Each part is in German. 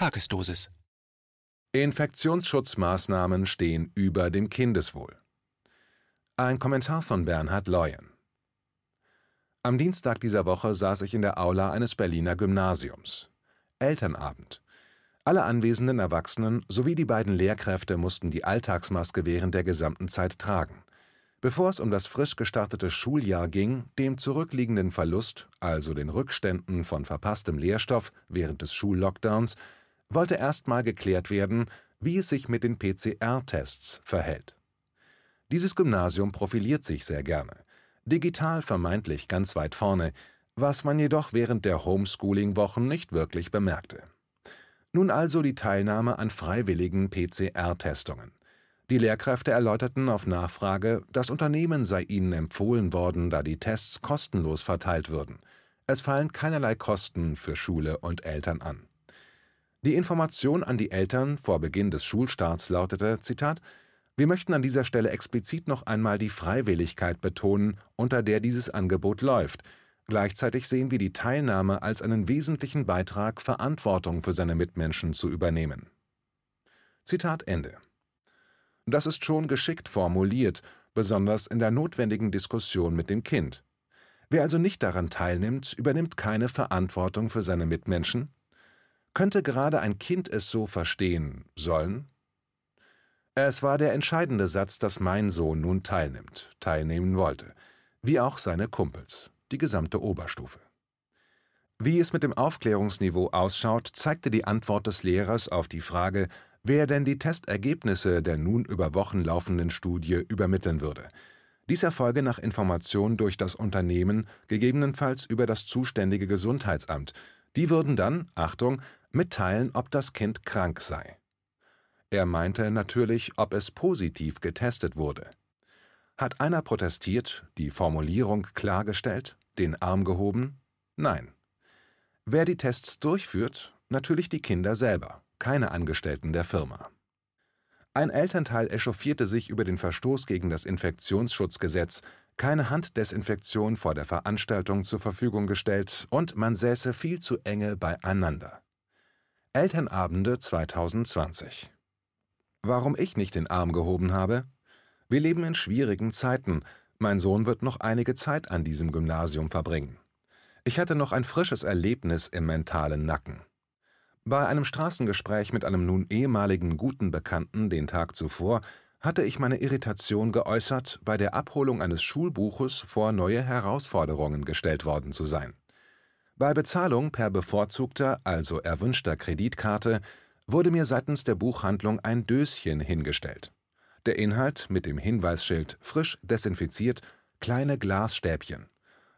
Tagesdosis. Infektionsschutzmaßnahmen stehen über dem Kindeswohl. Ein Kommentar von Bernhard Leuen. Am Dienstag dieser Woche saß ich in der Aula eines Berliner Gymnasiums. Elternabend. Alle anwesenden Erwachsenen sowie die beiden Lehrkräfte mussten die Alltagsmaske während der gesamten Zeit tragen. Bevor es um das frisch gestartete Schuljahr ging, dem zurückliegenden Verlust, also den Rückständen von verpasstem Lehrstoff während des Schullockdowns, wollte erstmal geklärt werden, wie es sich mit den PCR-Tests verhält. Dieses Gymnasium profiliert sich sehr gerne, digital vermeintlich ganz weit vorne, was man jedoch während der Homeschooling-Wochen nicht wirklich bemerkte. Nun also die Teilnahme an freiwilligen PCR-Testungen. Die Lehrkräfte erläuterten auf Nachfrage, das Unternehmen sei ihnen empfohlen worden, da die Tests kostenlos verteilt würden. Es fallen keinerlei Kosten für Schule und Eltern an. Die Information an die Eltern vor Beginn des Schulstarts lautete: Wir möchten an dieser Stelle explizit noch einmal die Freiwilligkeit betonen, unter der dieses Angebot läuft. Gleichzeitig sehen wir die Teilnahme als einen wesentlichen Beitrag, Verantwortung für seine Mitmenschen zu übernehmen. Das ist schon geschickt formuliert, besonders in der notwendigen Diskussion mit dem Kind. Wer also nicht daran teilnimmt, übernimmt keine Verantwortung für seine Mitmenschen? Könnte gerade ein Kind es so verstehen sollen? Es war der entscheidende Satz, dass mein Sohn nun teilnimmt, teilnehmen wollte, wie auch seine Kumpels, die gesamte Oberstufe. Wie es mit dem Aufklärungsniveau ausschaut, zeigte die Antwort des Lehrers auf die Frage, wer denn die Testergebnisse der nun über Wochen laufenden Studie übermitteln würde. Dies erfolge nach Information durch das Unternehmen, gegebenenfalls über das zuständige Gesundheitsamt. Die würden dann, Achtung, mitteilen, ob das Kind krank sei. Er meinte natürlich, ob es positiv getestet wurde. Hat einer protestiert, die Formulierung klargestellt, den Arm gehoben? Nein. Wer die Tests durchführt? Natürlich die Kinder selber keine Angestellten der Firma. Ein Elternteil echauffierte sich über den Verstoß gegen das Infektionsschutzgesetz, keine Handdesinfektion vor der Veranstaltung zur Verfügung gestellt und man säße viel zu enge beieinander. Elternabende 2020 Warum ich nicht den Arm gehoben habe? Wir leben in schwierigen Zeiten. Mein Sohn wird noch einige Zeit an diesem Gymnasium verbringen. Ich hatte noch ein frisches Erlebnis im mentalen Nacken. Bei einem Straßengespräch mit einem nun ehemaligen guten Bekannten den Tag zuvor hatte ich meine Irritation geäußert, bei der Abholung eines Schulbuches vor neue Herausforderungen gestellt worden zu sein. Bei Bezahlung per bevorzugter, also erwünschter Kreditkarte wurde mir seitens der Buchhandlung ein Döschen hingestellt. Der Inhalt mit dem Hinweisschild frisch desinfiziert, kleine Glasstäbchen.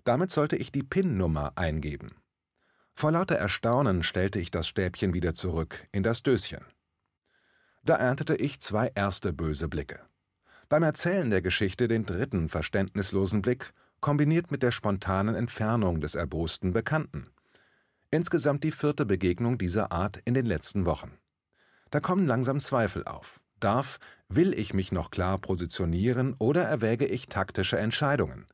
Damit sollte ich die PIN-Nummer eingeben. Vor lauter Erstaunen stellte ich das Stäbchen wieder zurück in das Döschen. Da erntete ich zwei erste böse Blicke. Beim Erzählen der Geschichte den dritten verständnislosen Blick, kombiniert mit der spontanen Entfernung des erbosten Bekannten. Insgesamt die vierte Begegnung dieser Art in den letzten Wochen. Da kommen langsam Zweifel auf. Darf, will ich mich noch klar positionieren oder erwäge ich taktische Entscheidungen?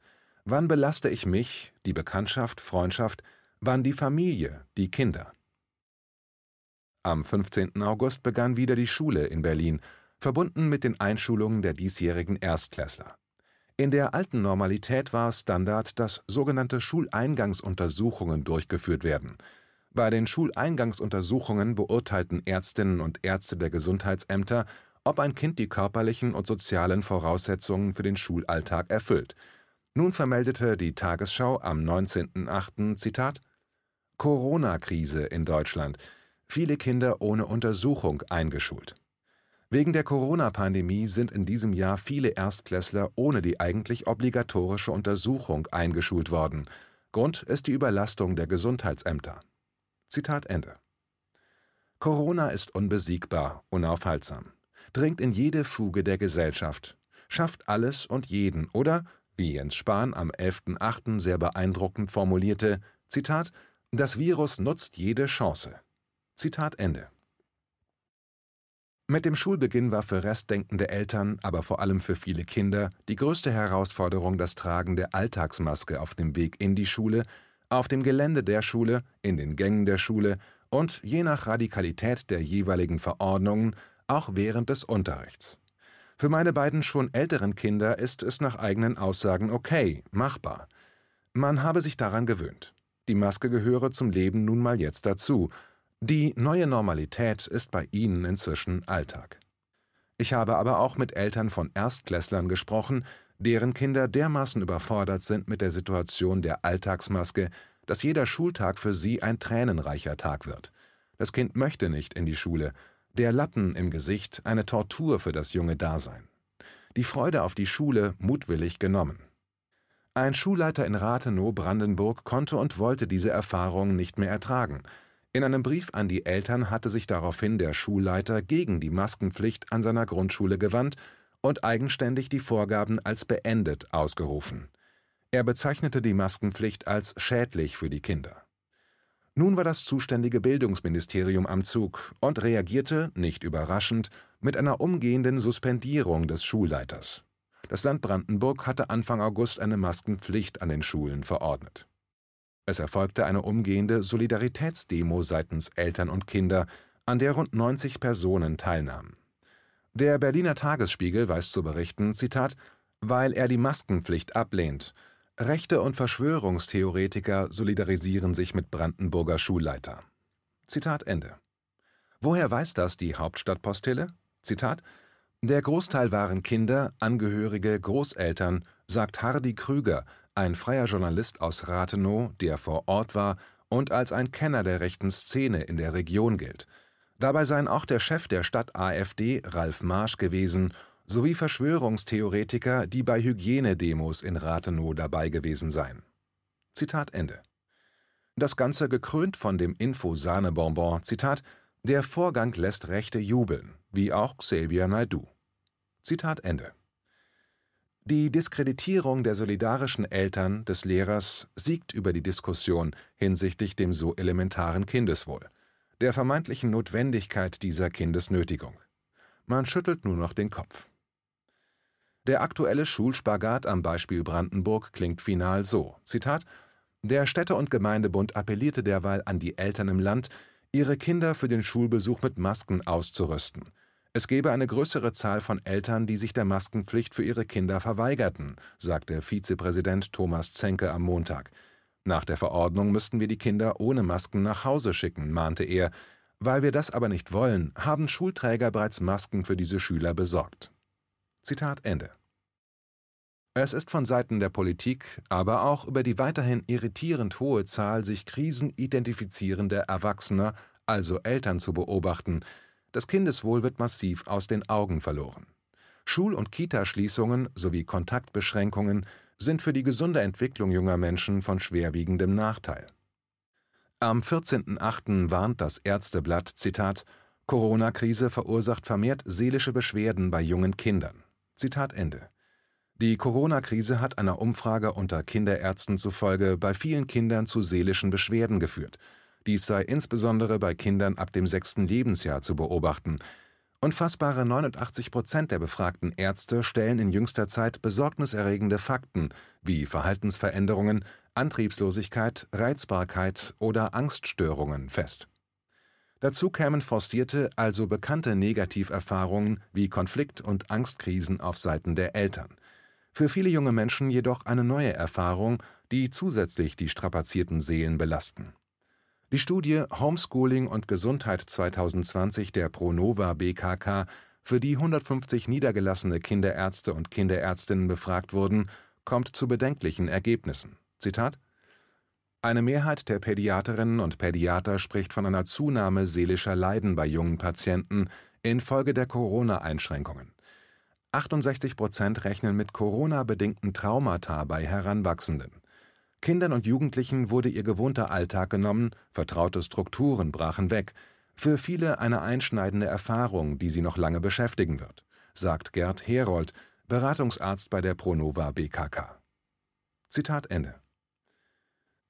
Wann belaste ich mich, die Bekanntschaft, Freundschaft, waren die Familie, die Kinder. Am 15. August begann wieder die Schule in Berlin, verbunden mit den Einschulungen der diesjährigen Erstklässler. In der alten Normalität war Standard, dass sogenannte Schuleingangsuntersuchungen durchgeführt werden. Bei den Schuleingangsuntersuchungen beurteilten Ärztinnen und Ärzte der Gesundheitsämter, ob ein Kind die körperlichen und sozialen Voraussetzungen für den Schulalltag erfüllt. Nun vermeldete die Tagesschau am 19.08. Zitat Corona-Krise in Deutschland. Viele Kinder ohne Untersuchung eingeschult. Wegen der Corona-Pandemie sind in diesem Jahr viele Erstklässler ohne die eigentlich obligatorische Untersuchung eingeschult worden. Grund ist die Überlastung der Gesundheitsämter. Zitat Ende. Corona ist unbesiegbar, unaufhaltsam, dringt in jede Fuge der Gesellschaft, schafft alles und jeden oder, wie Jens Spahn am 11.08. sehr beeindruckend formulierte, Zitat, das Virus nutzt jede Chance. Zitat Ende. Mit dem Schulbeginn war für restdenkende Eltern, aber vor allem für viele Kinder, die größte Herausforderung das Tragen der Alltagsmaske auf dem Weg in die Schule, auf dem Gelände der Schule, in den Gängen der Schule und je nach Radikalität der jeweiligen Verordnungen auch während des Unterrichts. Für meine beiden schon älteren Kinder ist es nach eigenen Aussagen okay, machbar. Man habe sich daran gewöhnt. Die Maske gehöre zum Leben nun mal jetzt dazu. Die neue Normalität ist bei ihnen inzwischen Alltag. Ich habe aber auch mit Eltern von Erstklässlern gesprochen, deren Kinder dermaßen überfordert sind mit der Situation der Alltagsmaske, dass jeder Schultag für sie ein tränenreicher Tag wird. Das Kind möchte nicht in die Schule, der Lappen im Gesicht eine Tortur für das junge Dasein. Die Freude auf die Schule mutwillig genommen. Ein Schulleiter in Rathenow, Brandenburg, konnte und wollte diese Erfahrung nicht mehr ertragen. In einem Brief an die Eltern hatte sich daraufhin der Schulleiter gegen die Maskenpflicht an seiner Grundschule gewandt und eigenständig die Vorgaben als beendet ausgerufen. Er bezeichnete die Maskenpflicht als schädlich für die Kinder. Nun war das zuständige Bildungsministerium am Zug und reagierte, nicht überraschend, mit einer umgehenden Suspendierung des Schulleiters. Das Land Brandenburg hatte Anfang August eine Maskenpflicht an den Schulen verordnet. Es erfolgte eine umgehende Solidaritätsdemo seitens Eltern und Kinder, an der rund 90 Personen teilnahmen. Der Berliner Tagesspiegel weiß zu berichten, Zitat, weil er die Maskenpflicht ablehnt. Rechte und Verschwörungstheoretiker solidarisieren sich mit Brandenburger Schulleiter. Zitat Ende. Woher weiß das die Hauptstadtpostille? Zitat Der Großteil waren Kinder, Angehörige, Großeltern, sagt Hardy Krüger, ein freier Journalist aus Rathenow, der vor Ort war und als ein Kenner der rechten Szene in der Region gilt. Dabei seien auch der Chef der Stadt AfD, Ralf Marsch, gewesen, sowie Verschwörungstheoretiker, die bei Hygienedemos in Rathenow dabei gewesen seien. Zitat Ende. Das Ganze gekrönt von dem Info-Sahnebonbon, Zitat, der Vorgang lässt Rechte jubeln, wie auch Xavier Naidu. Zitat Ende. Die Diskreditierung der solidarischen Eltern des Lehrers siegt über die Diskussion hinsichtlich dem so elementaren Kindeswohl der vermeintlichen Notwendigkeit dieser Kindesnötigung. Man schüttelt nur noch den Kopf. Der aktuelle Schulspagat am Beispiel Brandenburg klingt final so: Zitat: Der Städte- und Gemeindebund appellierte derweil an die Eltern im Land, ihre Kinder für den Schulbesuch mit Masken auszurüsten. Es gebe eine größere Zahl von Eltern, die sich der Maskenpflicht für ihre Kinder verweigerten, sagte Vizepräsident Thomas Zenke am Montag. Nach der Verordnung müssten wir die Kinder ohne Masken nach Hause schicken, mahnte er. Weil wir das aber nicht wollen, haben Schulträger bereits Masken für diese Schüler besorgt. Zitat Ende. Es ist von Seiten der Politik, aber auch über die weiterhin irritierend hohe Zahl sich krisenidentifizierender Erwachsener, also Eltern, zu beobachten. Das Kindeswohl wird massiv aus den Augen verloren. Schul- und Kitaschließungen sowie Kontaktbeschränkungen sind für die gesunde Entwicklung junger Menschen von schwerwiegendem Nachteil. Am 14.08. warnt das Ärzteblatt, Zitat, Corona-Krise verursacht vermehrt seelische Beschwerden bei jungen Kindern. Zitat Ende. Die Corona-Krise hat einer Umfrage unter Kinderärzten zufolge bei vielen Kindern zu seelischen Beschwerden geführt. Dies sei insbesondere bei Kindern ab dem sechsten Lebensjahr zu beobachten, Unfassbare 89 Prozent der befragten Ärzte stellen in jüngster Zeit besorgniserregende Fakten wie Verhaltensveränderungen, Antriebslosigkeit, Reizbarkeit oder Angststörungen fest. Dazu kämen forcierte, also bekannte Negativerfahrungen wie Konflikt- und Angstkrisen auf Seiten der Eltern. Für viele junge Menschen jedoch eine neue Erfahrung, die zusätzlich die strapazierten Seelen belasten die Studie Homeschooling und Gesundheit 2020 der Pronova BKK, für die 150 niedergelassene Kinderärzte und Kinderärztinnen befragt wurden, kommt zu bedenklichen Ergebnissen. Zitat Eine Mehrheit der Pädiaterinnen und Pädiater spricht von einer Zunahme seelischer Leiden bei jungen Patienten infolge der Corona-Einschränkungen. 68 Prozent rechnen mit Corona-bedingten Traumata bei Heranwachsenden. Kindern und Jugendlichen wurde ihr gewohnter Alltag genommen, vertraute Strukturen brachen weg, für viele eine einschneidende Erfahrung, die sie noch lange beschäftigen wird, sagt Gerd Herold, Beratungsarzt bei der Pronova BKK. Zitat Ende.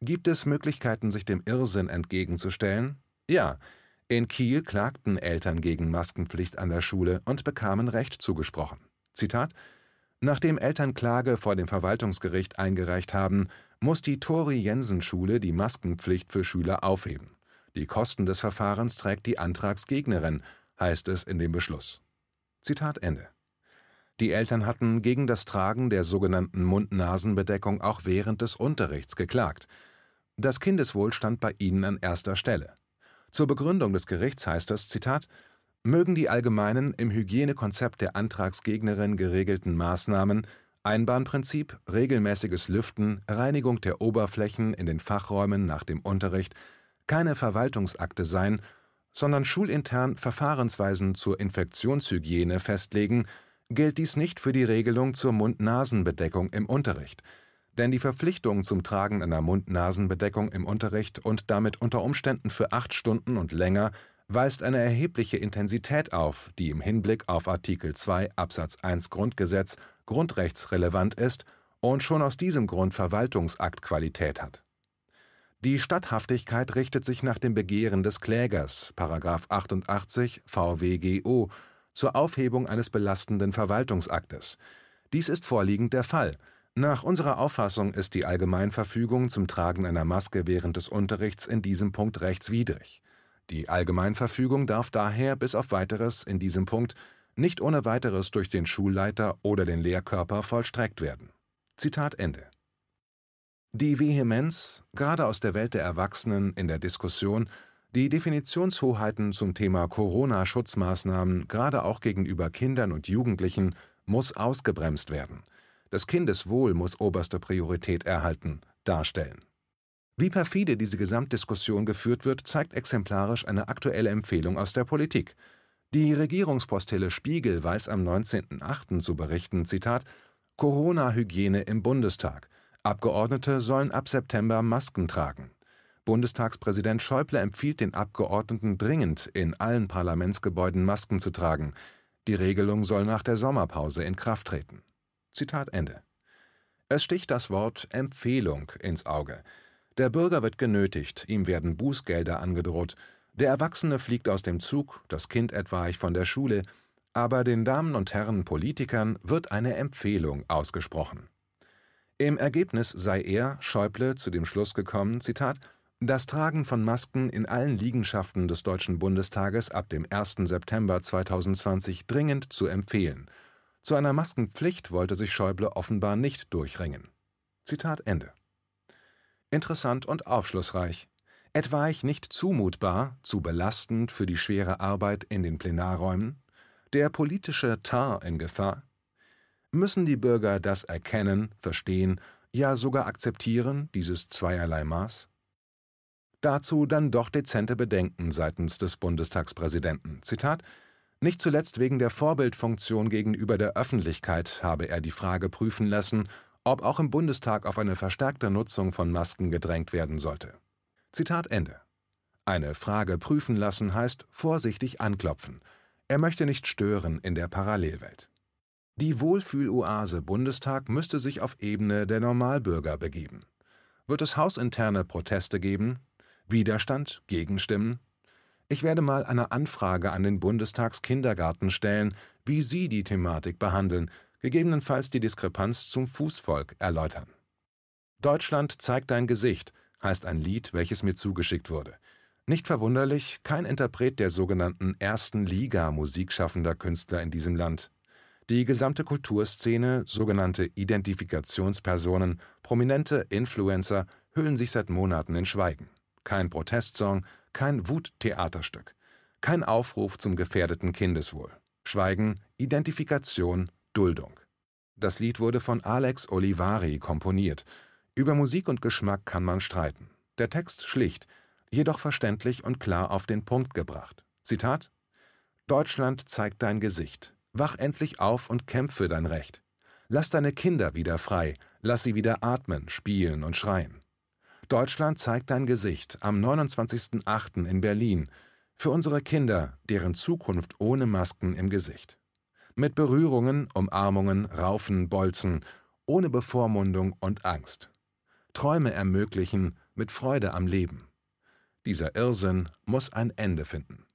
Gibt es Möglichkeiten, sich dem Irrsinn entgegenzustellen? Ja. In Kiel klagten Eltern gegen Maskenpflicht an der Schule und bekamen Recht zugesprochen. Zitat Nachdem Eltern Klage vor dem Verwaltungsgericht eingereicht haben, muss die Tori-Jensen-Schule die Maskenpflicht für Schüler aufheben. Die Kosten des Verfahrens trägt die Antragsgegnerin, heißt es in dem Beschluss. Zitat Ende. Die Eltern hatten gegen das Tragen der sogenannten Mund-Nasen-Bedeckung auch während des Unterrichts geklagt. Das Kindeswohl stand bei ihnen an erster Stelle. Zur Begründung des Gerichts heißt es, Zitat, mögen die allgemeinen im Hygienekonzept der Antragsgegnerin geregelten Maßnahmen Einbahnprinzip, regelmäßiges Lüften, Reinigung der Oberflächen in den Fachräumen nach dem Unterricht keine Verwaltungsakte sein, sondern schulintern Verfahrensweisen zur Infektionshygiene festlegen, gilt dies nicht für die Regelung zur Mund-Nasen-Bedeckung im Unterricht. Denn die Verpflichtung zum Tragen einer Mund-Nasen-Bedeckung im Unterricht und damit unter Umständen für acht Stunden und länger weist eine erhebliche Intensität auf, die im Hinblick auf Artikel 2 Absatz 1 Grundgesetz grundrechtsrelevant ist und schon aus diesem Grund Verwaltungsaktqualität hat. Die Statthaftigkeit richtet sich nach dem Begehren des Klägers (§ 88 VWGO) zur Aufhebung eines belastenden Verwaltungsaktes. Dies ist vorliegend der Fall. Nach unserer Auffassung ist die Allgemeinverfügung zum Tragen einer Maske während des Unterrichts in diesem Punkt rechtswidrig. Die Allgemeinverfügung darf daher bis auf Weiteres in diesem Punkt nicht ohne Weiteres durch den Schulleiter oder den Lehrkörper vollstreckt werden. Zitat Ende die Vehemenz, gerade aus der Welt der Erwachsenen, in der Diskussion, die Definitionshoheiten zum Thema Corona-Schutzmaßnahmen gerade auch gegenüber Kindern und Jugendlichen muss ausgebremst werden. Das Kindeswohl muss oberste Priorität erhalten, darstellen. Wie perfide diese Gesamtdiskussion geführt wird, zeigt exemplarisch eine aktuelle Empfehlung aus der Politik. Die Regierungspostille Spiegel weiß am 19.08. zu berichten, Zitat, Corona-Hygiene im Bundestag. Abgeordnete sollen ab September Masken tragen. Bundestagspräsident Schäuble empfiehlt den Abgeordneten dringend, in allen Parlamentsgebäuden Masken zu tragen. Die Regelung soll nach der Sommerpause in Kraft treten. Zitat Ende. Es sticht das Wort Empfehlung ins Auge. Der Bürger wird genötigt, ihm werden Bußgelder angedroht, der Erwachsene fliegt aus dem Zug, das Kind etwaig von der Schule, aber den Damen und Herren Politikern wird eine Empfehlung ausgesprochen. Im Ergebnis sei er, Schäuble, zu dem Schluss gekommen, Zitat, das Tragen von Masken in allen Liegenschaften des Deutschen Bundestages ab dem 1. September 2020 dringend zu empfehlen. Zu einer Maskenpflicht wollte sich Schäuble offenbar nicht durchringen. Zitat Ende. Interessant und aufschlussreich. Etwaig nicht zumutbar, zu belastend für die schwere Arbeit in den Plenarräumen? Der politische Tar in Gefahr? Müssen die Bürger das erkennen, verstehen, ja sogar akzeptieren, dieses zweierlei Maß? Dazu dann doch dezente Bedenken seitens des Bundestagspräsidenten. Zitat Nicht zuletzt wegen der Vorbildfunktion gegenüber der Öffentlichkeit habe er die Frage prüfen lassen, ob auch im Bundestag auf eine verstärkte Nutzung von Masken gedrängt werden sollte. Zitat Ende. Eine Frage prüfen lassen heißt vorsichtig anklopfen. Er möchte nicht stören in der Parallelwelt. Die Wohlfühloase Bundestag müsste sich auf Ebene der Normalbürger begeben. Wird es hausinterne Proteste geben? Widerstand? Gegenstimmen? Ich werde mal eine Anfrage an den Bundestagskindergarten stellen, wie Sie die Thematik behandeln, gegebenenfalls die Diskrepanz zum Fußvolk erläutern. Deutschland zeigt dein Gesicht heißt ein Lied, welches mir zugeschickt wurde. Nicht verwunderlich, kein Interpret der sogenannten ersten Liga musikschaffender Künstler in diesem Land. Die gesamte Kulturszene, sogenannte Identifikationspersonen, prominente Influencer hüllen sich seit Monaten in Schweigen. Kein Protestsong, kein Wuttheaterstück, kein Aufruf zum gefährdeten Kindeswohl. Schweigen, Identifikation, Duldung. Das Lied wurde von Alex Olivari komponiert. Über Musik und Geschmack kann man streiten. Der Text schlicht, jedoch verständlich und klar auf den Punkt gebracht. Zitat Deutschland zeigt dein Gesicht. Wach endlich auf und kämpf für dein Recht. Lass deine Kinder wieder frei, lass sie wieder atmen, spielen und schreien. Deutschland zeigt dein Gesicht am 29.08. in Berlin für unsere Kinder, deren Zukunft ohne Masken im Gesicht. Mit Berührungen, Umarmungen, Raufen, Bolzen, ohne Bevormundung und Angst. Träume ermöglichen mit Freude am Leben. Dieser Irrsinn muss ein Ende finden.